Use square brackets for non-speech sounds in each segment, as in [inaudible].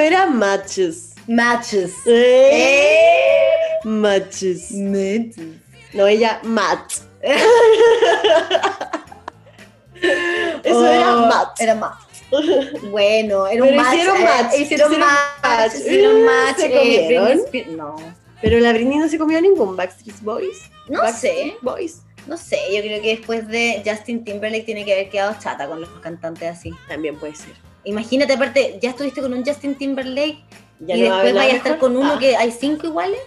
era matches. Matches. Eh, Matches. Matches. No, ella mat. [laughs] Eso Oh, era mat. Era match. Bueno, era un match. hicieron eh, match, hicieron hicieron match. match. Hicieron match. ¿Se eh, comieron? Britney No. Pero la Britney no se comió ningún Backstreet Boys. No Backstreet sé. Boys. No sé, yo creo que después de Justin Timberlake tiene que haber quedado chata con los cantantes así. También puede ser. Imagínate, aparte, ya estuviste con un Justin Timberlake Ya y no después vaya a estar con uno Ah, que hay cinco iguales.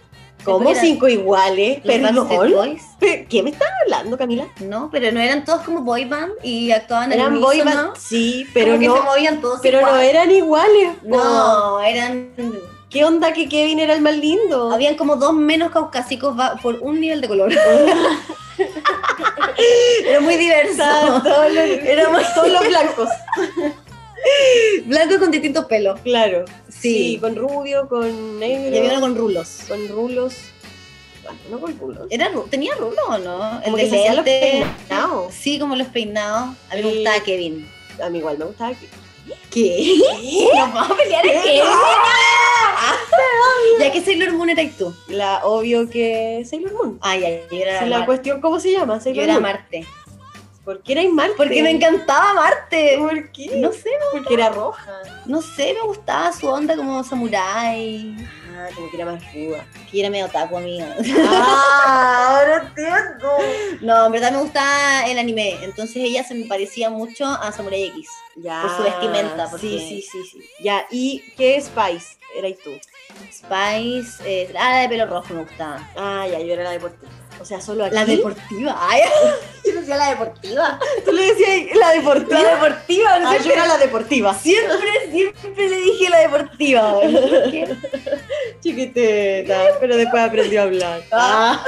¿Cómo cinco iguales? Perdón. Boys. ¿Qué me estás hablando, Camila? No, pero no eran todos como boy band y actuaban en Eran el boy band. Sí, pero Como que se no. movían todos Pero no eran iguales. No, eran. ¿Qué onda que Kevin era el más lindo? Habían como dos menos caucásicos por un nivel de color. [laughs] Era muy diverso. Todos los, éramos todos los blancos. [laughs] Blanco con distintos pelos. Claro. Sí. Sí, con rubio, con negro. Y había uno con rulos. con rulos. Bueno, no con rulos. ¿Era, ¿Tenía rulo o no? Como El que se los peinados. Sí, como los peinados. A mí me Sí. gustaba Kevin. A mí igual me gustaba que. ¿Qué? ¿Nos vamos a pelear en [laughs] Kevin? ya que Sailor Moon eras tú. La, obvio que Sailor Moon. Ay, ay, yo era, la cuestión, ¿cómo se llama? yo Sailor era Moon. Marte. ¿Por qué era Marte? Porque me encantaba Marte. ¿Por qué? No sé, Porque era roja. no sé, me gustaba su onda como samurái. Ah, como que era más ruda. Que era medio taco, amiga. Ah, ahora entiendo. No, en verdad me gustaba el anime. Entonces ella se me parecía mucho a Samurai X. Ya. Por su vestimenta, porque- Sí, sí, sí, sí. Ya, ¿y qué Spice? Eras tú. Spice, eh, ah, la de pelo rojo me gustaba. Ah, ya, yo era la deportiva. O sea, solo aquí. La deportiva. Ay, [laughs] yo decía la deportiva. Tú le decías la deportiva. La deportiva, Ah, yo era la deportiva. siempre, siempre le dije la deportiva. Chiquitita, pero después aprendió a hablar. Ah.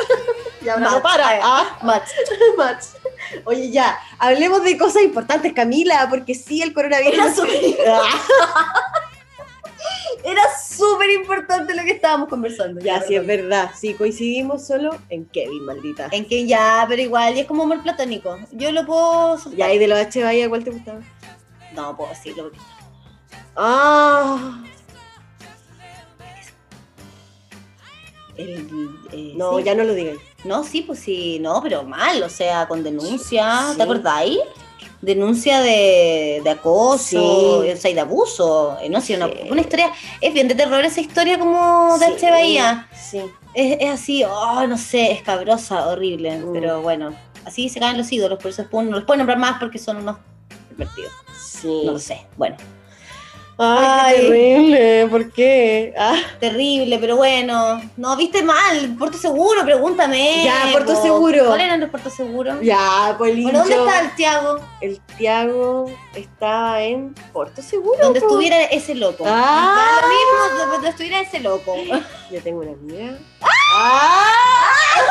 y ahora no para. Ah, Match. [laughs] match. Oye, ya, hablemos de cosas importantes, Camila, porque sí, el coronavirus. Era súper- [laughs] Ah, Era súper importante lo que estábamos conversando. ya, sí, es verdad. Sí, coincidimos solo en Kevin, maldita. En que ya, pero igual, ya es como amor platónico. Yo lo puedo. soltar. Ya, y de los H. Bahía, ¿cuál te gustaba? No, puedo decirlo. porque- Ah, El, eh, no, sí. ya no lo digas. No, sí, pues sí, no, pero mal, o sea, con denuncia, Sí. ¿te acordáis? Denuncia de, de acoso, Sí. o sea, y de abuso. eh, No sé, una, Sí. una historia, es bien de terror esa historia como de H. Bahía. Sí. Es, es así, oh, no sé, escabrosa, horrible, Mm. pero bueno, así se caen los ídolos, por eso no los pueden nombrar más porque son unos pervertidos. Sí. No lo sé, bueno, Ay, Ay. horrible, ¿por qué? Ah, terrible, pero bueno, no, viste mal, Puerto Seguro, pregúntame. Ya, Puerto po. Seguro. ¿Cuál eran los Puerto Seguro? ya, pues Bueno, ¿dónde está el Tiago? El Tiago estaba en Puerto Seguro. Donde po. estuviera ese loco. Ah. Lo mismo donde estuviera ese loco. [laughs] Yo tengo una amiga. ¡Ah! [laughs]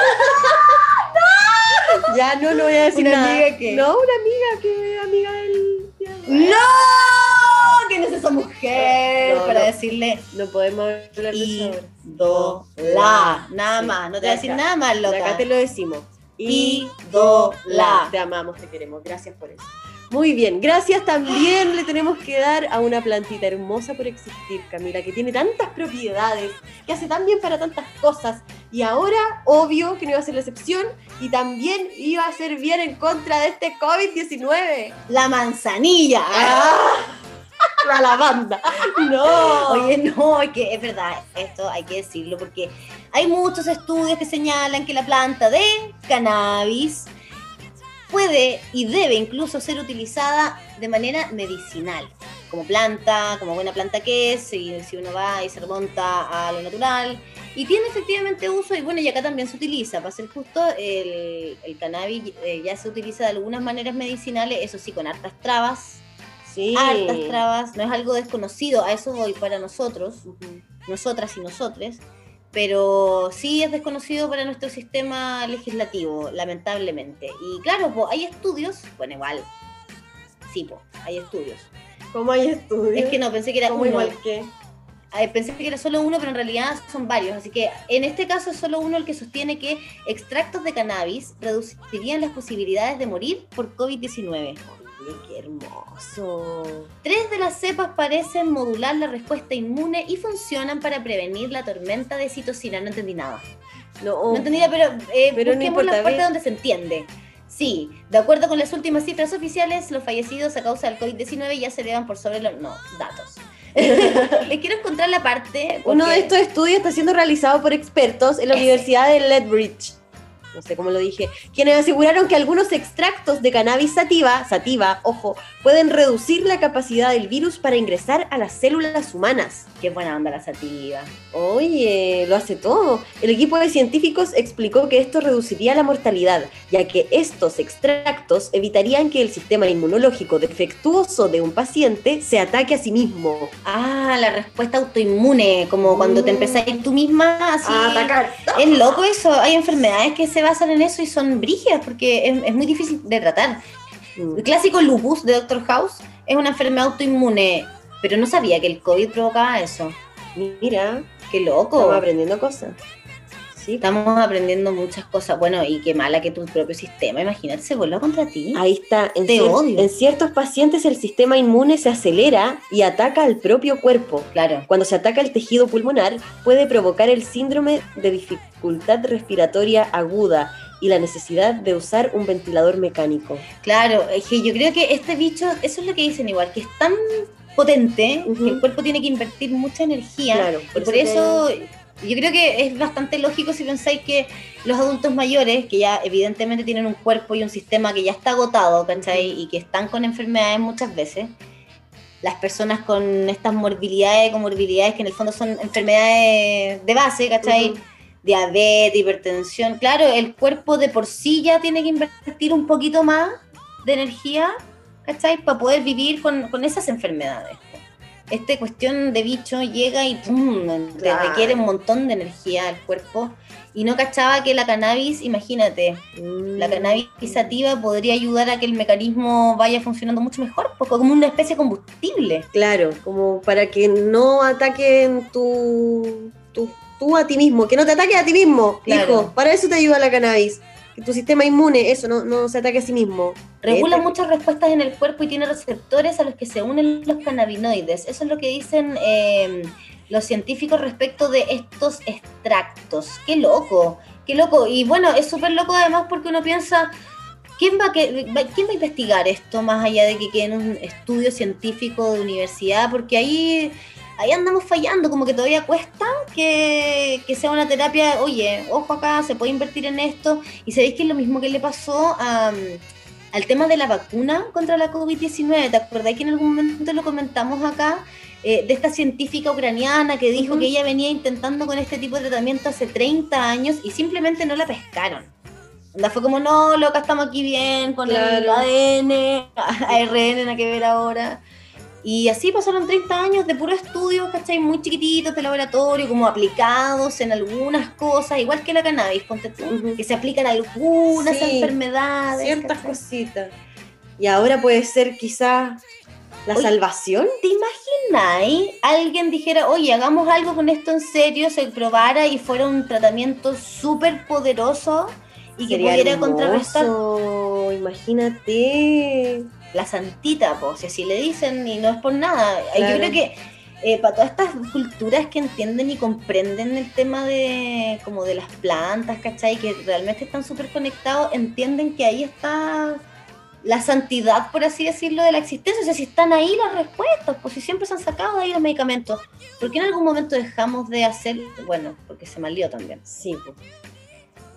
Ya no, no voy a decir ¿Una nada. amiga qué? No, una amiga que amiga del Tiago. ¡No! ¿Quién es esa mujer? No, Para no. decirle No podemos hablar de eso ahora. ídola. Nada Sí. más, no te voy a decir nada más, De loca. Acá te lo decimos. Ídola. Te amamos, te queremos. Gracias por eso. Muy bien, gracias también le tenemos que dar a una plantita hermosa por existir, Camila, que tiene tantas propiedades, que hace tan bien para tantas cosas, y ahora, obvio que no iba a ser la excepción, y también iba a ser bien en contra de este COVID-19. La manzanilla. ¡Ah! [laughs] La lavanda. No. Oye, no, es que es verdad, esto hay que decirlo porque hay muchos estudios que señalan que la planta de cannabis puede y debe incluso ser utilizada de manera medicinal, como planta, como buena planta que es, si, si uno va y se remonta a lo natural. Y tiene efectivamente uso, y bueno, y acá también se utiliza, para ser justo, el, el cannabis eh, ya se utiliza de algunas maneras medicinales, eso sí, con hartas trabas, Sí. hartas trabas, no es algo desconocido, a eso voy para nosotros, nosotras y nosotres, pero sí es desconocido para nuestro sistema legislativo, lamentablemente. Y claro, po, hay estudios, bueno, igual, sí, po, hay estudios. ¿Cómo hay estudios? Es que no, pensé que era ¿Cómo uno. igual que? Pensé que era solo uno, pero en realidad son varios. Así que en este caso es solo uno el que sostiene que extractos de cannabis reducirían las posibilidades de morir por COVID-19. Oye, qué hermoso. Tres de las cepas parecen modular la respuesta inmune y funcionan para prevenir la tormenta de citocina. No entendí nada. No, No entendí nada, pero, eh, Pero no busquemos la parte donde se entiende. Sí, de acuerdo con las últimas cifras oficiales, los fallecidos a causa del COVID-19 ya se elevan por sobre los... No, datos. [laughs] Les quiero encontrar la parte... Uno de estos estudios está siendo realizado por expertos en la. Universidad de Lethbridge. No sé cómo lo dije. Quienes aseguraron que algunos extractos de cannabis sativa, sativa, ojo, pueden reducir la capacidad del virus para ingresar a las células humanas. Qué buena onda la sativa. Oye, lo hace todo. El equipo de científicos explicó que esto reduciría la mortalidad, ya que estos extractos evitarían que el sistema inmunológico defectuoso de un paciente se ataque a sí mismo. Ah, la respuesta autoinmune, como cuando te Mm. empezáis tú misma así. A atacar. Es loco eso, hay enfermedades que se basan en eso y son brígidas porque es, es muy difícil de tratar. Mm. El clásico lupus de Doctor House es una enfermedad autoinmune, pero no sabía que el COVID provocaba eso. Mira, Qué loco. estamos aprendiendo cosas. Sí. Estamos aprendiendo muchas cosas. Bueno, y qué mala que tu propio sistema, imagínate, se vuelva contra ti. Ahí está. En, Te cier- odio. en ciertos pacientes el sistema inmune se acelera y ataca al propio cuerpo. Claro. Cuando se ataca el tejido pulmonar, puede provocar el síndrome de dificultad respiratoria aguda y la necesidad de usar un ventilador mecánico. Claro, es que yo creo que este bicho, eso es lo que dicen igual, que es tan potente que el cuerpo tiene que invertir mucha energía. Claro, y por eso yo creo que es bastante lógico si pensáis que los adultos mayores, que ya evidentemente tienen un cuerpo y un sistema que ya está agotado, ¿cachai? Y que están con enfermedades muchas veces, las personas con estas morbilidades, comorbilidades que en el fondo son enfermedades de base, ¿cachai? Diabetes, hipertensión. Claro, el cuerpo de por sí ya tiene que invertir un poquito más de energía, ¿cachai? Para poder vivir con, con esas enfermedades. Esta cuestión de bicho llega y ¡pum! te requiere un montón de energía al cuerpo. Y no cachaba que la cannabis, imagínate, la Mm. cannabis sativa podría ayudar a que el mecanismo vaya funcionando mucho mejor, porque como una especie de combustible. Claro, como para que no ataquen tu, tu, tú a ti mismo, que no te ataques a ti mismo, Claro. hijo. Para eso te ayuda la cannabis. Que tu sistema inmune, eso, no, no se ataque a sí mismo. Regula Este- muchas respuestas en el cuerpo y tiene receptores a los que se unen los cannabinoides. Eso es lo que dicen eh, los científicos respecto de estos extractos. ¡Qué loco! ¡Qué loco! Y bueno, es súper loco además porque uno piensa, ¿quién va, a que, va- ¿quién va a investigar esto más allá de que quede en un estudio científico de universidad? Porque ahí, ahí andamos fallando, como que todavía cuesta que, que sea una terapia, oye, ojo acá, se puede invertir en esto. Y sabéis que es lo mismo que le pasó a al tema de la vacuna contra la COVID-19. ¿Te acordás que en algún momento lo comentamos acá? Eh, de esta científica ucraniana que dijo que ella venía intentando con este tipo de tratamiento hace 30 años y simplemente no la pescaron. Onda fue como, no, loca, estamos aquí bien con el. ADN, ARN, [laughs] nada que ver ahora. Y así pasaron 30 años de puro estudio, ¿cachai? Muy chiquititos de laboratorio, como aplicados en algunas cosas, igual que la cannabis, ponte tú, que se aplican a algunas Sí, enfermedades. Ciertas ¿cachai? cositas. Y ahora puede ser quizá la Oye, salvación. ¿Te imagináis? Alguien dijera, oye, hagamos algo con esto en serio, se probara y fuera un tratamiento súper poderoso y que Sería pudiera hermoso, contrarrestar Imagínate. La santita, pues, si así le dicen y no es por nada. Claro. Yo creo que eh, para todas estas culturas que entienden y comprenden el tema de como de las plantas, ¿cachai? Que realmente están súper conectados, entienden que ahí está la santidad, por así decirlo, de la existencia. O sea, si están ahí las respuestas, pues si siempre se han sacado de ahí los medicamentos, ¿por qué en algún momento dejamos de hacer? Bueno, porque se malió también. Sí, po.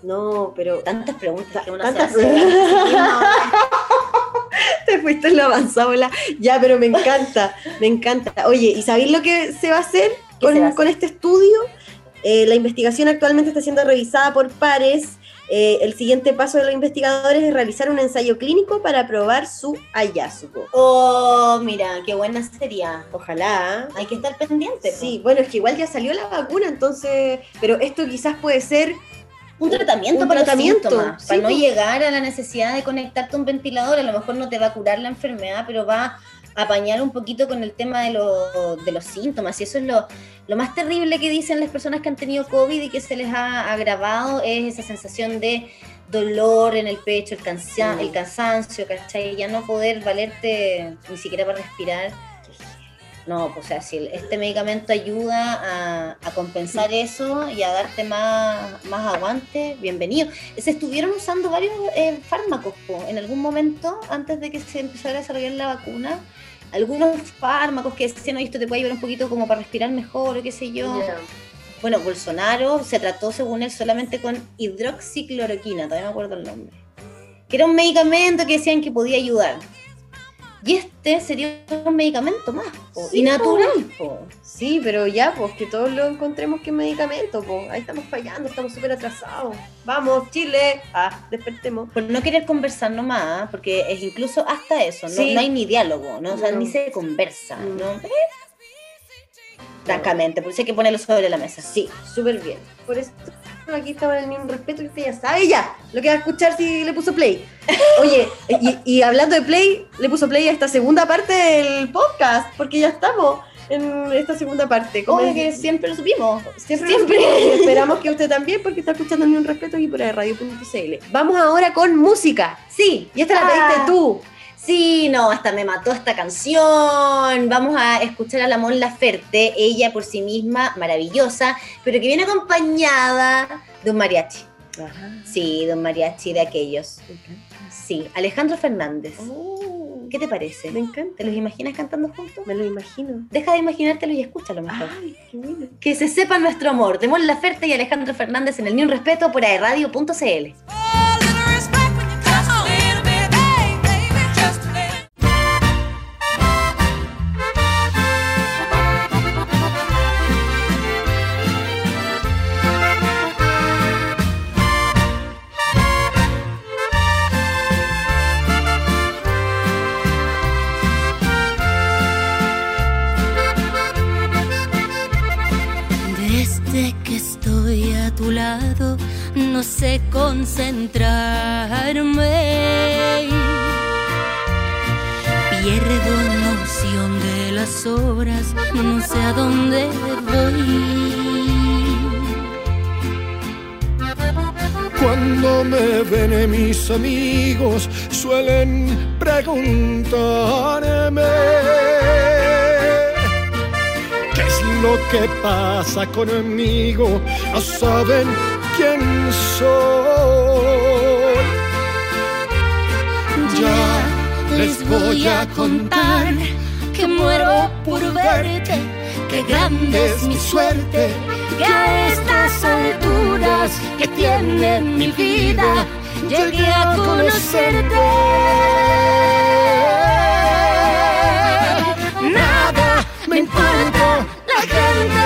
No, pero Tantas preguntas que uno se hace. [laughs] [laughs] [laughs] te fuiste en la avanzabola. Ya, pero me encanta, me encanta. Oye, ¿y sabéis lo que se va a hacer ¿Qué con, se va a hacer? con este estudio? Eh, la investigación actualmente está siendo revisada por pares. Eh, el siguiente paso de los investigadores es realizar un ensayo clínico para probar su hallazgo. Oh, mira, qué buena sería. Ojalá. Hay que estar pendiente. Sí, bueno, es que igual ya salió la vacuna, entonces, pero esto quizás puede ser Un tratamiento Un para tratamiento, los síntomas, sí, para no pues. llegar a la necesidad de conectarte a un ventilador. A lo mejor no te va a curar la enfermedad, pero va apañar un poquito con el tema de, lo- de los síntomas. Y eso es lo, lo más terrible que dicen las personas que han tenido COVID y que se les ha agravado, es esa sensación de dolor en el pecho, el, cansa- Mm. el cansancio, ¿cachai? Ya no poder valerte ni siquiera para respirar. No, pues o sea, si este medicamento ayuda a, a compensar eso y a darte más, más aguante, bienvenido. Se estuvieron usando varios eh, fármacos po, en algún momento antes de que se empezara a desarrollar la vacuna. Algunos fármacos que decían, oye, esto te puede ayudar un poquito como para respirar mejor o qué sé yo. Bueno, Bolsonaro se trató, según él, solamente con hidroxicloroquina, todavía no me acuerdo el nombre. Que era un medicamento que decían que podía ayudar. Y este sería un medicamento más, po, Sí, y natural, po. Sí, pero ya, pues que todos lo encontremos que medicamento, pues. Ahí estamos fallando, estamos súper atrasados. Vamos, Chile. Ah, despertemos. Por no querer conversar nomás, porque es incluso hasta eso, no, Sí. no hay ni diálogo, ¿no? O sea, No. ni se conversa, Mm. ¿no? Francamente, por eso hay que ponerlo sobre la mesa. Sí, súper bien. Por eso aquí estaba en un respeto y usted ya sabe ya lo que va a escuchar si le puso play. Oye, y, y hablando de play, le puso play a esta segunda parte del podcast, porque ya estamos en esta segunda parte. Como es- que siempre lo supimos. Siempre, lo supimos, [laughs] esperamos que usted también, porque está escuchando ni un respeto aquí por radio.cl. Vamos ahora con música. Sí, Y esta la Ah. pediste tú. Sí, no, hasta me mató esta canción. Vamos a escuchar a la Mon Laferte, ella por sí misma maravillosa, pero que viene acompañada de un mariachi. Sí, de un mariachi de aquellos. Sí, Alejandro Fernández. Oh, ¿Qué te parece? me encanta. ¿Te los imaginas cantando juntos? Me lo imagino. Deja de imaginártelo y escúchalo mejor. Ay, qué bueno. Que se sepa nuestro amor. De Mon Laferte y Alejandro Fernández en el Ni un Respeto por aerradio.cl. concentrarme. Pierdo noción de las horas, no sé a dónde voy. Cuando me ven mis amigos suelen preguntarme ¿Qué es lo que pasa conmigo? No saben quién soy. Ya les voy a contar que muero por verte, que grande es mi suerte, que a estas alturas que tiene mi vida llegué a conocerte. Nada me importa la gente,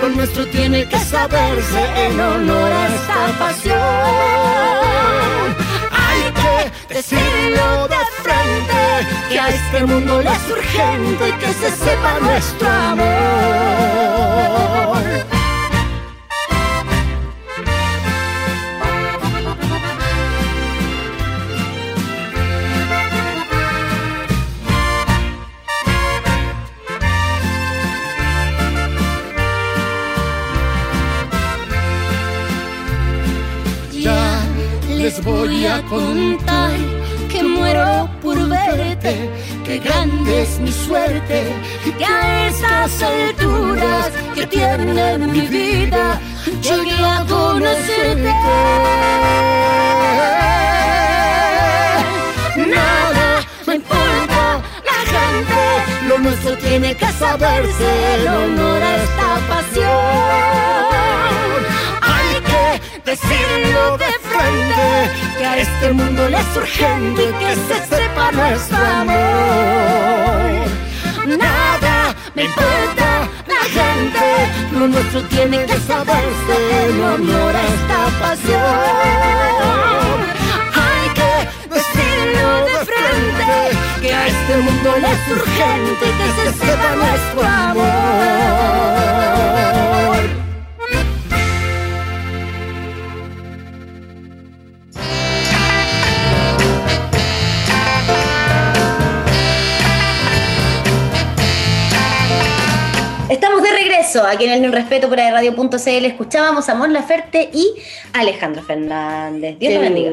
lo nuestro tiene que saberse en honor a esta pasión. Hay que decirlo de frente, que a este mundo le es urgente que se sepa nuestro amor. Les voy a contar que muero por verte, que grande es mi suerte, que a estas alturas que tiene mi vida llegué a conocerte. Nada me importa la gente, lo nuestro tiene que saberse el honor a esta pasión. Decirlo de frente, que a este mundo le es urgente que se sepa nuestro amor. Nada me importa la gente, lo nuestro tiene que saberse en honor a esta pasión. Hay que decirlo de frente, que a este mundo le es urgente que se sepa nuestro amor. Eso, aquí en el un Respeto por Radio.cl escuchábamos a Mon Laferte y Alejandro Fernández. Dios lo bendiga.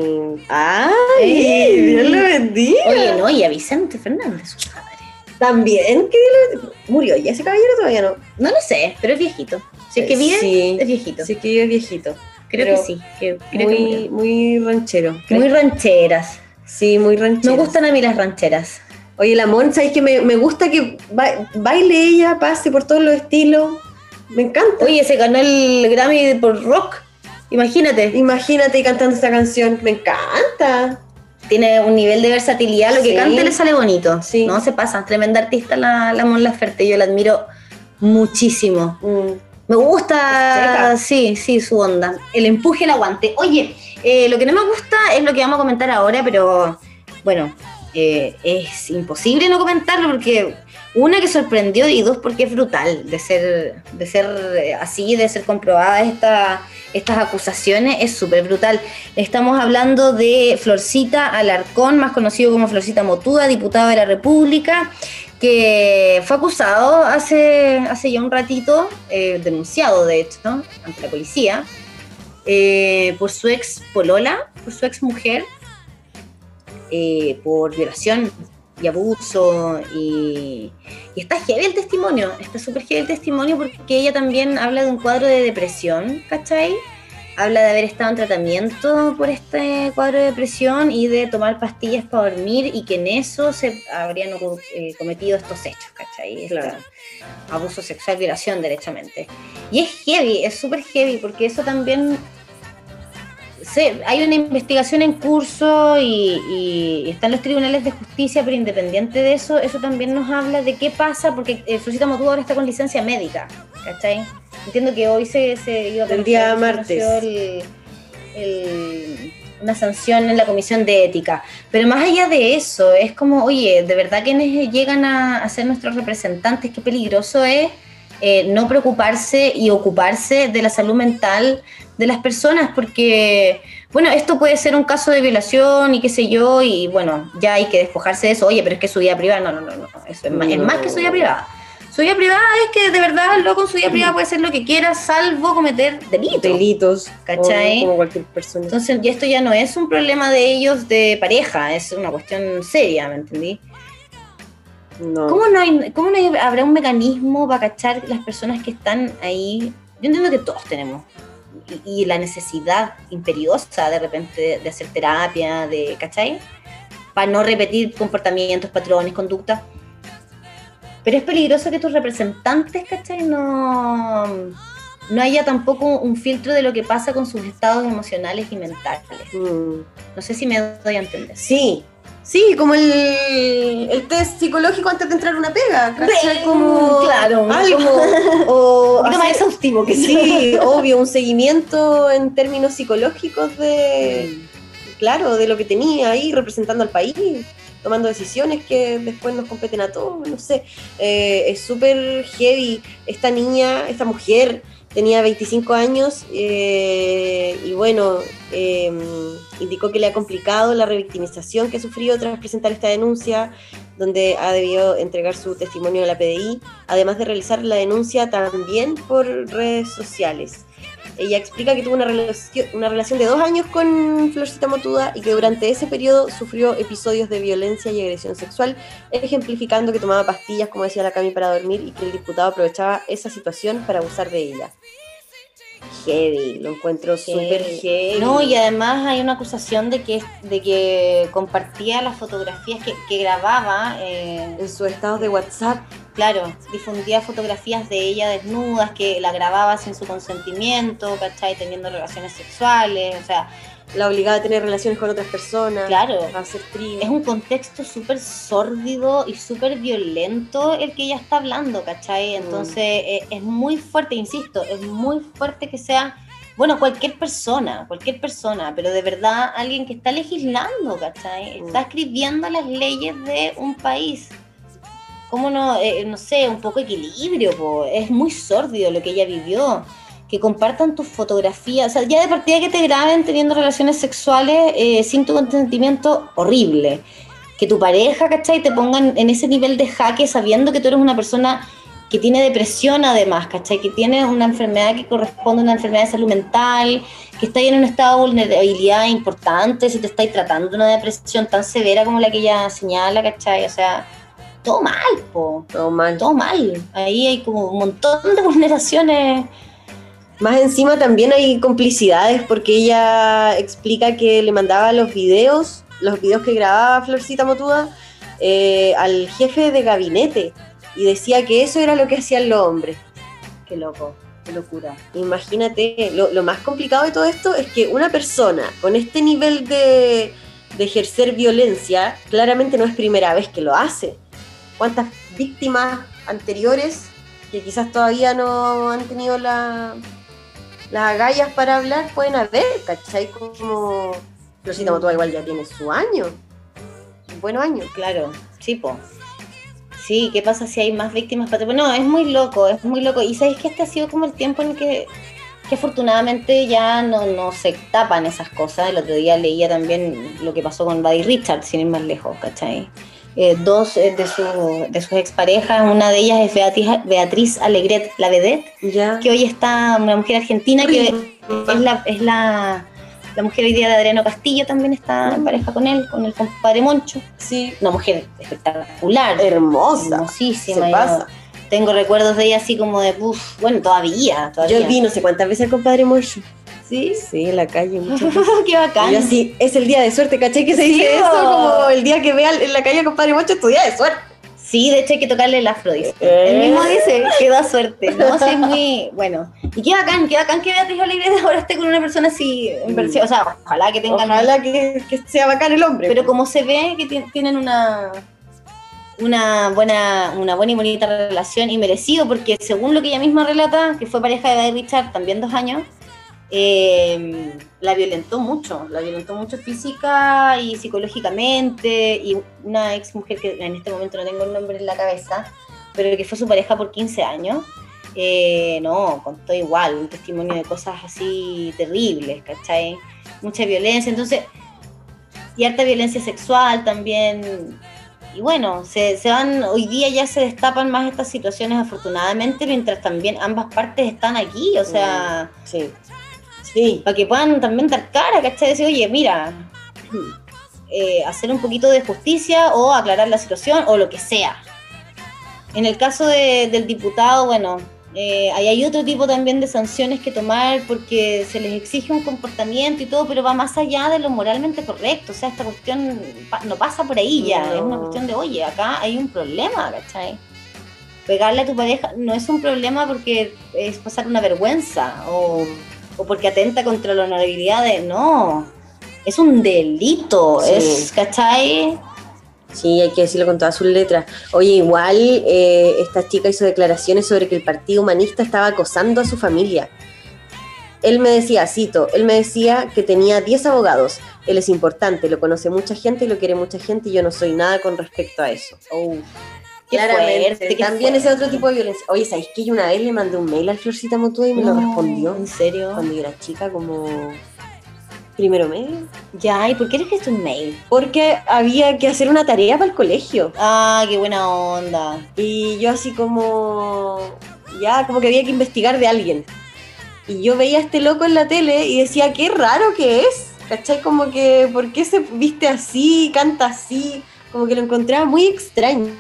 ¡Ay! Eh. Dios lo bendiga. Oye, no, y a Vicente Fernández, su padre. También, que murió ya ese caballero todavía no. No lo sé, pero es viejito. Si es que vive, Sí. es viejito. Sí, que es viejito. Creo pero que sí. que- creo que Muy, muy ranchero. Muy rancheras. Sí, muy ranchero. Me gustan a mí las rancheras. Oye, la Mon, ¿sabes que me, me gusta que ba- baile ella, pase por todos los estilos? Me encanta. Oye, se ganó el Grammy por rock. Imagínate. Imagínate cantando esta canción. Me encanta. Tiene un nivel de versatilidad, lo que cante le sale bonito. Sí. No se pasa. Tremenda artista la, la Mon Laferte. Yo la admiro muchísimo. Mm. Me gusta, sí, sí, su onda. El empuje, el aguante. Oye, eh, lo que no me gusta es lo que vamos a comentar ahora, pero bueno, es imposible no comentarlo porque una que sorprendió y dos porque es brutal de ser, de ser eh, así, de ser comprobadas esta- estas acusaciones, es súper brutal. Estamos hablando de Florcita Alarcón, más conocido como Florcita Motuda, diputado de la República, que fue acusado hace, hace ya un ratito, eh, denunciado de hecho, ante la policía, eh, por su ex polola, por su ex mujer, eh, por violación y abuso. Y, y está heavy el testimonio, está súper heavy el testimonio porque ella también habla de un cuadro de depresión, ¿cachai? Habla de haber estado en tratamiento por este cuadro de depresión y de tomar pastillas para dormir y que en eso se habrían eh, cometido estos hechos, ¿cachai? Esta- Claro. abuso sexual, violación, derechamente. Y es heavy, es súper heavy, porque eso también. Hay una investigación en curso y, y están los tribunales de justicia, pero independiente de eso, eso también nos habla de qué pasa, porque eh, Florcita Motudo ahora está con licencia médica, ¿cachai? Entiendo que hoy se, se iba a El día conocer- martes. el- el- una sanción en la comisión de ética. Pero más allá de eso, es como, oye, de verdad quienes llegan a, a ser nuestros representantes, qué peligroso es eh, no preocuparse y ocuparse de la salud mental de las personas, porque, bueno, esto puede ser un caso de violación y qué sé yo, y bueno, ya hay que despojarse de eso, oye, pero es que su vida privada, no, no, no, no, eso es más, es más que su vida privada. Su vida privada es que de verdad el loco en su vida privada puede hacer lo que quiera, salvo cometer delitos. Delitos. ¿Cachai? Como, como cualquier persona. Entonces, y esto ya no es un problema de ellos de pareja, es una cuestión seria, ¿me entendí? no. ¿Cómo no, hay, cómo no hay- habrá un mecanismo para cachar las personas que están ahí? Yo entiendo que todos tenemos. Y, y la necesidad imperiosa de repente de, de hacer terapia, de, ¿cachai? Para no repetir comportamientos, patrones, conductas. Pero es peligroso que tus representantes, ¿cachai? No, no haya tampoco un filtro de lo que pasa con sus estados emocionales y mentales. Mm. No sé si me doy a entender. Sí, sí, como el, el test psicológico antes de entrar a una pega. ¿cachai? Como claro, algo. [laughs] o Un poquito más exhaustivo que Sí, [laughs] obvio, un seguimiento en términos psicológicos de, claro, de lo que tenía ahí representando al país, tomando decisiones que después nos competen a todos, no sé. Eh, es súper heavy. Esta niña, esta mujer, tenía 25 años eh, y bueno, eh, indicó que le ha complicado la revictimización que ha sufrido tras presentar esta denuncia, donde ha debido entregar su testimonio a la PDI, además de realizar la denuncia también por redes sociales. Ella explica que tuvo una relación, una relación de dos años con Florcita Motuda y que durante ese periodo sufrió episodios de violencia y agresión sexual, ejemplificando que tomaba pastillas, como decía la Cami, para dormir y que el diputado aprovechaba esa situación para abusar de ella. Heavy, lo encuentro súper heavy. No, y además hay una acusación de que, de que compartía las fotografías que, que grababa, eh, en sus estados de WhatsApp. claro, difundía fotografías de ella desnudas, que la grababa sin su consentimiento, ¿cachai? Teniendo relaciones sexuales, o sea, la obligaba a tener relaciones con otras personas, Claro. a hacer es un contexto súper sórdido y súper violento el que ella está hablando, ¿cachai? Entonces eh, es muy fuerte, insisto, es muy fuerte que sea, bueno, cualquier persona, cualquier persona, pero de verdad alguien que está legislando, ¿cachai? Está Mm. escribiendo las leyes de un país. ¿Cómo no, eh, no sé, un poco equilibrio? po? Es muy sórdido lo que ella vivió. Que compartan tus fotografías, o sea, ya de partida que te graben teniendo relaciones sexuales eh, sin tu consentimiento, horrible. Que tu pareja, ¿cachai? Te pongan en ese nivel de jaque sabiendo que tú eres una persona que tiene depresión además, ¿cachai? Que tiene una enfermedad que corresponde a una enfermedad de salud mental, que está en un estado de vulnerabilidad importante, si te estáis tratando de una depresión tan severa como la que ella señala, ¿cachai? O sea, todo mal, po. Todo mal. Todo mal. Ahí hay como un montón de vulneraciones. Más encima también hay complicidades porque ella explica que le mandaba los videos, los videos que grababa Florcita Motuda, eh, al jefe de gabinete y decía que eso era lo que hacían los hombres. Qué loco, qué locura. Imagínate, lo, lo más complicado de todo esto es que una persona con este nivel de, de ejercer violencia claramente no es primera vez que lo hace. ¿Cuántas víctimas anteriores que quizás todavía no han tenido la, las agallas para hablar pueden haber, ¿cachai? Como Florcita Motuda igual ya tiene su año, un buen año. Claro, sí. Sí, ¿qué pasa si hay más víctimas? No, es muy loco, es muy loco. Y sabéis que este ha sido como el tiempo en el que, que afortunadamente ya no, no se tapan esas cosas. El otro día leía también lo que pasó con Buddy Richard, sin ir más lejos, ¿cachai? Eh, dos eh, de, su- de sus exparejas, una de ellas es Beatriz, Beatriz Alegret, la vedette, Ya. que hoy está una mujer argentina que es la, es la, la mujer hoy día de Adriano Castillo, también está en pareja con él, con el compadre Moncho. Sí, Una mujer espectacular, hermosa. hermosísima. Se pasa. Tengo recuerdos de ella así como de, uff, bueno, todavía, todavía. Yo vi no sé cuántas veces al compadre Mocho. ¿Sí? Sí, en la calle muchas [laughs] veces. Qué bacán. Y así, es el día de suerte, ¿cachai? Que se dice eso como el día que vea en la calle al compadre Mocho, es tu día de suerte. Sí, de hecho hay que tocarle el afro, dice. Eh. Él mismo dice, que da suerte. No, sí, es muy bueno. Y qué bacán, qué bacán que Beatriz Alegre ahora esté con una persona así, o sea, ojalá que tengan Ojalá que, que sea bacán el hombre. Pero como se ve que ti- tienen una una buena una buena y bonita relación y merecido porque según lo que ella misma relata que fue pareja de David Richard también dos años eh, la violentó mucho la violentó mucho física y psicológicamente y una ex mujer que en este momento no tengo el nombre en la cabeza pero que fue su pareja por 15 años eh, no contó igual un testimonio de cosas así terribles ¿cachai? mucha violencia entonces y harta violencia sexual también. Y bueno, se, se van, hoy día ya se destapan más estas situaciones afortunadamente, mientras también ambas partes están aquí, o sea, Sí. Sí. para que puedan también dar cara, ¿cachai? Decir, oye, mira, [clears throat] eh, hacer un poquito de justicia o aclarar la situación o lo que sea. En el caso de- del diputado, bueno, eh, ahí hay otro tipo también de sanciones que tomar porque se les exige un comportamiento y todo, pero va más allá de lo moralmente correcto. O sea, esta cuestión no pasa por ahí ya. No. Es una cuestión de, oye, acá hay un problema, ¿cachai? Pegarle a tu pareja no es un problema porque es pasar una vergüenza o, o porque atenta contra la honorabilidad de. No. Es un delito. Sí. Es, ¿cachai? Sí, hay que decirlo con todas sus letras. Oye, igual eh, esta chica hizo declaraciones sobre que el Partido Humanista estaba acosando a su familia. Él me decía, cito, él me decía que tenía 10 abogados. Él es importante, lo conoce mucha gente y lo quiere mucha gente y yo no soy nada con respecto a eso. Oh, qué Claramente, fuerte, qué también fuerte. ese otro tipo de violencia. Oye, ¿sabéis que yo una vez le mandé un mail al Florcita Motuda y me lo respondió? ¿En serio? Cuando yo era chica, como primero medio. Ya, ¿y por qué eres un mail? Porque había que hacer una tarea para el colegio. Ah, qué buena onda. Y yo así como, ya, como que había que investigar de alguien. Y yo veía a este loco en la tele y decía, qué raro que es. ¿Cachai? Como que, ¿por qué se viste así, canta así? Como que lo encontraba muy extraño.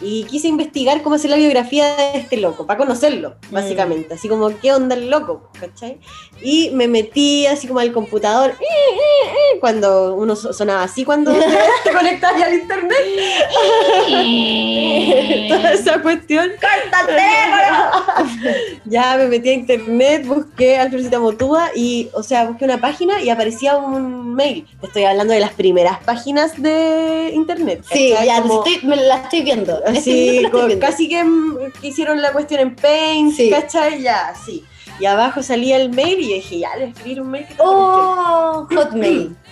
Y quise investigar cómo hacer la biografía de este loco, para conocerlo, Mm. básicamente. Así como, ¿qué onda el loco? ¿Cachai? Y me metí así como al computador, eh, eh, eh, cuando uno so- sonaba así cuando [laughs] te, conectas al internet. [laughs] Toda esa cuestión. [laughs] ya me metí a internet, busqué a Florcita Motúa y, o sea, busqué una página y aparecía un mail. Te estoy hablando de las primeras páginas de internet. Sí, ¿cachai? ya, Como- estoy- me la estoy viendo. [laughs] Este Así, como viendo. casi que, mm, que hicieron la cuestión en Paint, Sí. ¿cachai? Ya, sí. Y abajo salía el mail y dije, ya, le escribir un mail. que Oh, Hotmail. [clears throat]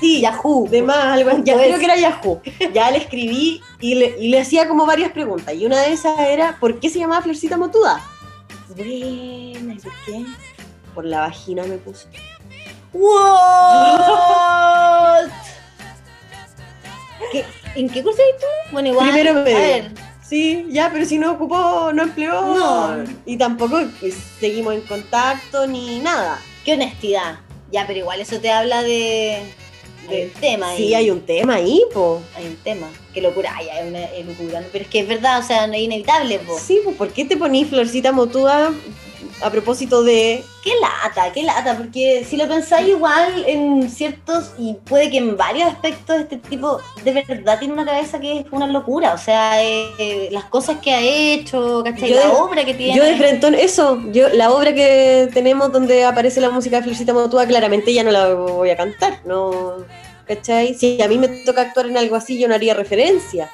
Sí, Yahoo. de más, algo ya Pues. creo que era Yahoo. Ya le escribí y le, y le hacía como varias preguntas. Y una de esas era, ¿por qué se llamaba Florcita Motuda? Buena, ¿y por qué? Por la vagina me puse. What? ¿Qué- ¿En qué curso eres tú? Bueno, igual. Primero medio. A ver, Sí, ya, pero si no ocupó, no empleó. No. Y tampoco pues, seguimos en contacto ni nada. Qué honestidad. Ya, pero igual eso te habla de del tema. Sí, hay un tema ahí, po. hay un tema. Qué locura, ay, hay una locura. Pero es que es verdad, o sea, no es inevitable, po. Sí, pues ¿por qué te ponís Florcita Motúa a propósito de... Qué lata, qué lata, porque si lo pensáis igual en ciertos, y puede que en varios aspectos este tipo de verdad tiene una cabeza que es una locura, o sea, eh, las cosas que ha hecho, ¿cachai? Yo la de- obra que tiene. Yo de frentón, eso, yo la obra que tenemos donde aparece la música de Florcita Motúa, claramente ya no la voy a cantar, ¿no? ¿Cachai? Si a mí me toca actuar en algo así, yo no haría referencia.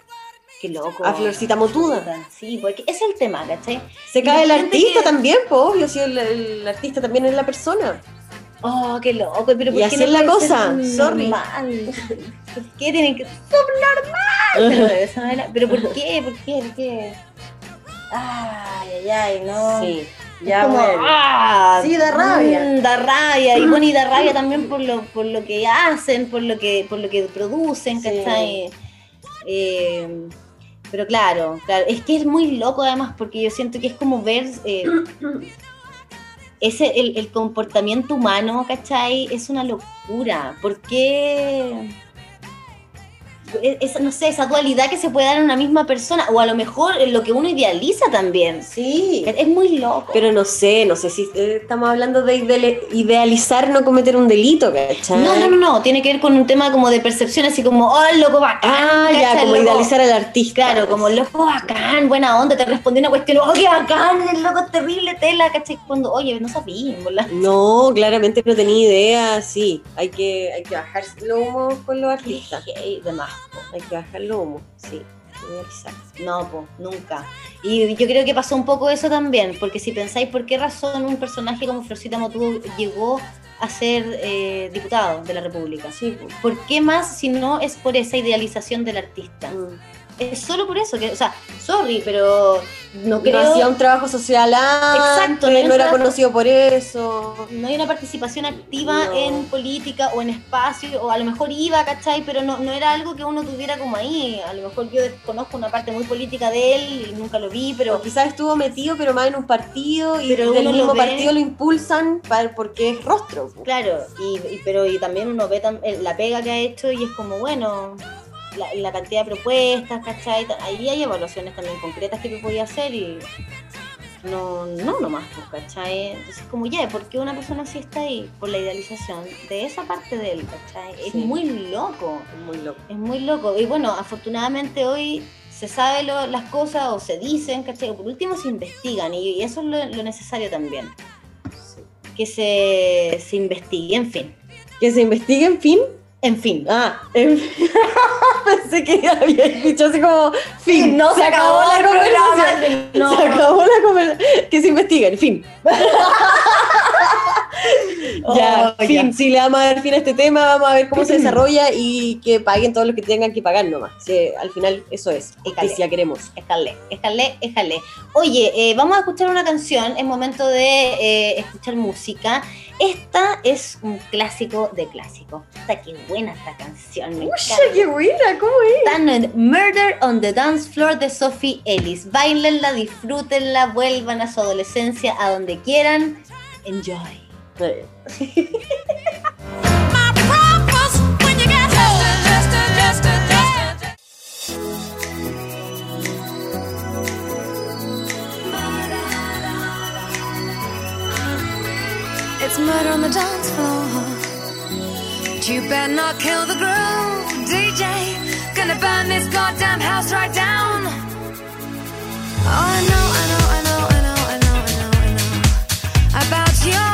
Qué loco. A Florcita Motuda. Sí, porque es el tema, ¿cachai? Se cae el artista que- también, pues obvio, si el, el artista también es la persona. Oh, qué loco, pero ¿por Y qué así no es la cosa, normal? ¿Por qué tienen que subnormal? [laughs] Manera. Pero ¿por qué? ¿Por qué? ¿Por qué? Ay, ay, ay, no. Sí, ya como, ah, Sí, da rabia. mm, da rabia. Y bueno, y da rabia [clears throat] también por lo, por lo que hacen, por lo que, por lo que producen, Sí. ¿cachai? Eh, pero claro, claro, es que es muy loco además, porque yo siento que es como ver eh, [clears throat] ese, el, el comportamiento humano, ¿cachai? Es una locura. ¿Por qué? Esa, no sé, esa dualidad que se puede dar en una misma persona, o a lo mejor lo que uno idealiza también. Sí. Es es muy loco. Pero no sé, no sé si eh, estamos hablando de idealizar no cometer un delito, ¿cachai? No, no, no, no, tiene que ver con un tema como de percepción, así como, oh, el loco bacán. Ah, como loco- idealizar al artista. Claro, como el loco bacán, buena onda, te respondió una cuestión, oh, qué bacán, el loco terrible, tela, ¿cachai? Cuando, oye, no sabía, ¿verdad? No, claramente no tenía idea, sí. Hay que, hay que bajar los humos con los artistas. Demás. Hay que bajar los humos, sí. No, pues, nunca. Y yo creo que pasó un poco eso también, porque si pensáis por qué razón un personaje como Florcita Motudo llegó a ser eh, diputado de la República. Sí. ¿Por qué más si no es por esa idealización del artista? Mm. Es solo por eso, que, o sea, sorry, pero no No creo... hacía un trabajo social antes, Exacto, no no, era conocido por eso. no hay una participación activa No. en política o en espacio, o a lo mejor iba, ¿cachai? Pero no, no era algo que uno tuviera como ahí. A lo mejor yo desconozco una parte muy política de él y nunca lo vi, pero Pero quizás estuvo metido, pero más en un partido y Pero del mismo partido lo impulsan para, porque es rostro. claro, y, y- pero y también uno ve tam- eh, la pega que ha hecho y es como, bueno, la, la cantidad de propuestas, ¿cachai? Ahí hay evaluaciones también concretas que tú podías hacer y no, no nomás, pues, ¿cachai? Entonces, como ya, ¿por qué una persona así está ahí? Por la idealización de esa parte de él, ¿cachai? Es Sí. muy loco. Es muy loco. Es muy loco. Y bueno, afortunadamente hoy se sabe lo- las cosas o se dicen, ¿cachai? O por último se investigan y, y eso es lo, lo necesario también. Que se, se investigue, en fin. Que se investigue, en fin. En fin. Ah, en fin. [laughs] pensé que había dicho así como, fin, No, se, acabó, la conversación. No. Se acabó la conversación. Que se investigue, en fin. [laughs] ya, Oh, fin. ya. Si le vamos a dar fin a este tema, vamos a ver cómo se [clears throat] desarrolla y que paguen todos los que tengan que pagar nomás. Sí, al final, eso es. Éjale. Justicia queremos. Escalé, escalé, escalé. Oye, eh, vamos a escuchar una canción. Es momento de eh, escuchar música. Esta es un clásico de clásicos. Qué buena esta canción. Me encanta. qué buena, ¿cómo es? Están en Murder on the Dance Floor de Sophie Ellis. Bailenla, disfrútenla, vuelvan a su adolescencia a donde quieran. Enjoy. It's murder on the dance floor. But you better not kill the groove, DJ. Gonna burn this goddamn house right down. Oh, I know, I know, I know, I know, I know, I know, I know about your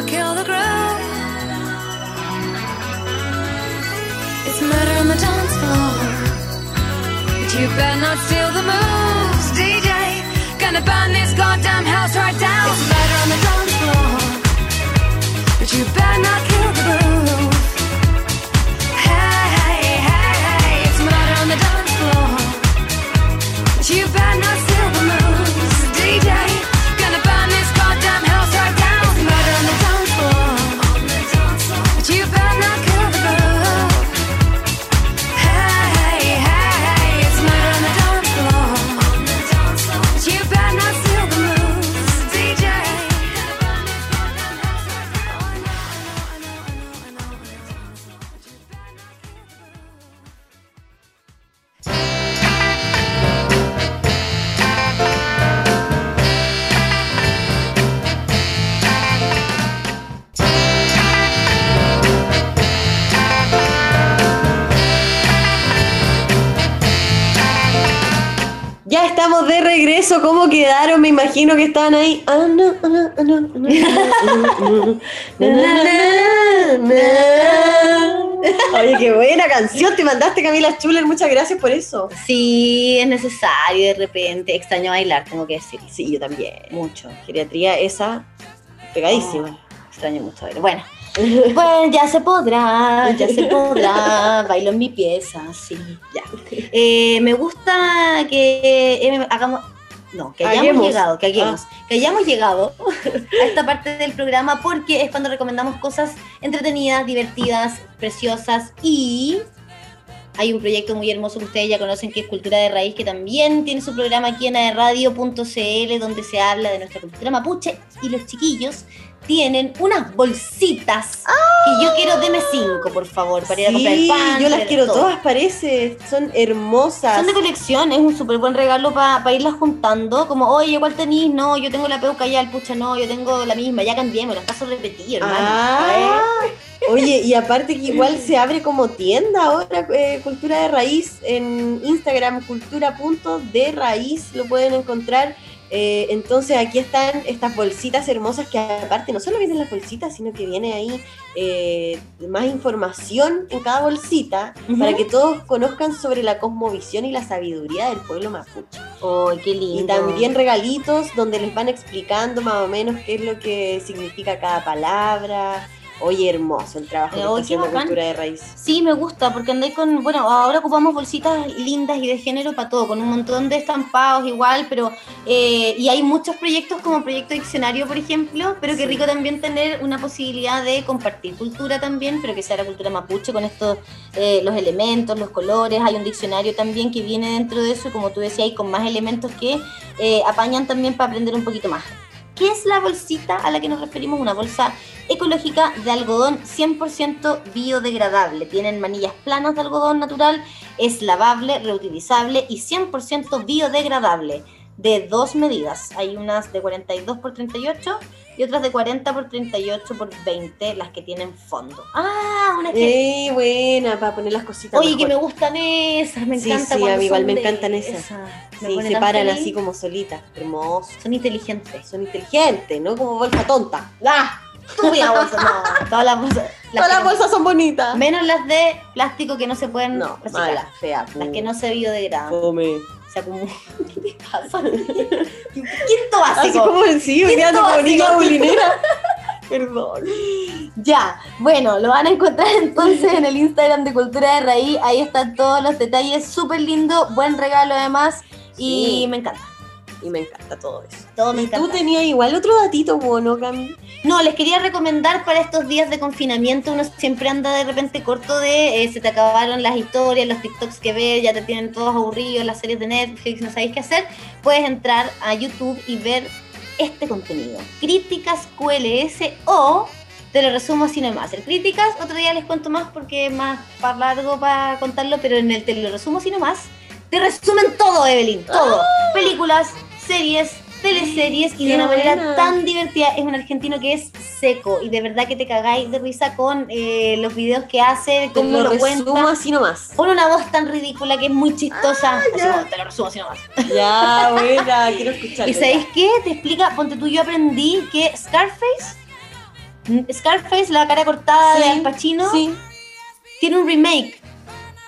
Not kill the groove. It's murder on the dance floor. But you better not steal the moves, DJ. Gonna burn this goddamn house right down. Ya estamos de regreso. ¿Cómo quedaron? Me imagino que estaban ahí. Ah, ah, ah, ah, ah. [laughs] Oye, qué buena canción te mandaste, Camila Schuller. Muchas gracias por eso. Sí, es necesario de repente. Extraño bailar, tengo que decir. Sí, yo también. Mucho. Geriatría esa pegadísima. Extraño mucho bailar. Bueno, [laughs] pues ya se podrá, ya se [laughs] podrá. Bailo en mi pieza, sí, ya. Eh, me gusta que eh, hagamos. No, que hayamos Haguemos. llegado, que hayamos, que hayamos llegado [laughs] a esta parte del programa porque es cuando recomendamos cosas entretenidas, divertidas, preciosas y hay un proyecto muy hermoso que ustedes ya conocen que es Cultura de Raíz, que también tiene su programa aquí en aerradio.cl donde se habla de nuestra cultura mapuche y los chiquillos tienen unas bolsitas que yo quiero deme cinco, por favor, para ir a comprar el pan. yo las quiero todo. todas, parece. Son hermosas. Son de colección, es un súper buen regalo para irlas juntando. Como, oye, ¿cuál tenís? No, yo tengo la peuca ya, el pucha, no, yo tengo la misma, ya cambiemos, las paso repetido, hermano. Ah, oye, y aparte que igual se abre como tienda ahora, eh, Cultura de Raíz, en Instagram, cultura.de raíz, lo pueden encontrar. Eh, entonces aquí están estas bolsitas hermosas que aparte no solo vienen las bolsitas, sino que viene ahí eh, más información en cada bolsita para que todos conozcan sobre la cosmovisión y la sabiduría del pueblo mapuche. ¡Ay, qué lindo! Y también regalitos donde les van explicando más o menos qué es lo que significa cada palabra. Oye, hermoso el trabajo que Eh, está oye, qué haciendo bacán. Cultura de Raíz. Sí, me gusta, porque andáis con, bueno, ahora ocupamos bolsitas lindas y de género para todo, con un montón de estampados igual, pero, eh, y hay muchos proyectos como Proyecto Diccionario, por ejemplo, pero qué Sí. rico también tener una posibilidad de compartir cultura también, pero que sea la cultura mapuche con estos, eh, los elementos, los colores, hay un diccionario también que viene dentro de eso, como tú decías, con más elementos que eh, apañan también para aprender un poquito más. ¿Qué es la bolsita a la que nos referimos? Una bolsa ecológica de algodón 100% biodegradable. Tienen manillas planas de algodón natural, es lavable, reutilizable y 100% biodegradable. De dos medidas. Hay unas de 42 por 38 y otras de 40 por 38 por 20, las que tienen fondo. Ah, una que... Eh, buena, para poner las cositas. Oye, que me mejor. gustan esas, me Sí, encanta sí, cuando a mí igual son me de encantan esas. Me Sí, se paran feliz. así como solitas. Hermoso. Son inteligentes. Son inteligentes, ¿no? Como bolsa tonta. ¡Ah! estúpida bolsa. No, todas las bolsas. las Todas las que- bolsas son bonitas. Menos las de plástico que no se pueden No, reciclar. mala, fea. Las que no se biodegradan. Fome. Se acumulan. [laughs] ¿Qué te pasa? Así como sí, hoy día ando Quinto como niña básico. bulinera. [laughs] Perdón. Ya, bueno, lo van a encontrar [laughs] entonces en el Instagram de Cultura de Raíz. Ahí están todos los detalles. Súper lindo, buen regalo además. Y me encanta. Y me encanta todo eso. Todo me Y tú tenías igual otro datito bueno, Cami. No, les quería recomendar para estos días de confinamiento. Uno siempre anda de repente corto de eh, se te acabaron las historias, los TikToks que ves, ya te tienen todos aburridos, las series de Netflix, no sabéis qué hacer. Puedes entrar a YouTube y ver este contenido: Críticas QLS o te lo resumo así nomás. El Críticas, otro día les cuento más porque es más para largo para contarlo, pero en el te lo resumo así nomás. Te resumen todo, Evelyn, todo. Películas, series, teleseries y de una manera tan divertida. Es un argentino que es seco y de verdad que te cagáis de risa con eh, los videos que hace, cómo lo lo, resumo cuenta. así nomás. Pone una voz tan ridícula que es muy chistosa. Así ya. te lo resumo así nomás. Ya, buena, quiero escucharlo. [laughs] ¿Y sabéis qué? Te explica, ponte tú, yo aprendí que Scarface, mm, Scarface, la cara cortada Sí, de Al Pacino, Sí. tiene un remake.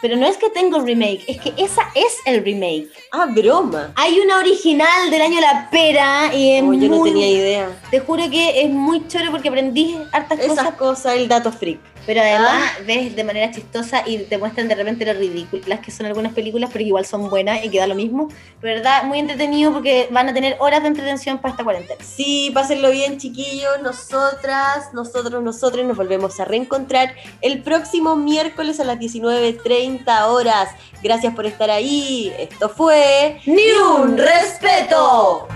Pero no es que tenga un remake, es que esa es el remake. Ah, broma. Hay una original del año La Pera y es Oh, yo no muy- tenía idea. Te juro que es muy choro porque aprendí hartas Esas cosas, cosas, el dato freak. Pero además Ah. ves de manera chistosa y te muestran de repente lo ridículas que son algunas películas, pero igual son buenas y que da lo mismo. Pero verdad, muy entretenido porque van a tener horas de entretención para esta cuarentena. Sí, pásenlo bien, chiquillos. Nosotras, nosotros, nosotros nos volvemos a reencontrar el próximo miércoles a las 19.30 horas. Gracias por estar ahí. Esto fue. ¡Ni un respeto!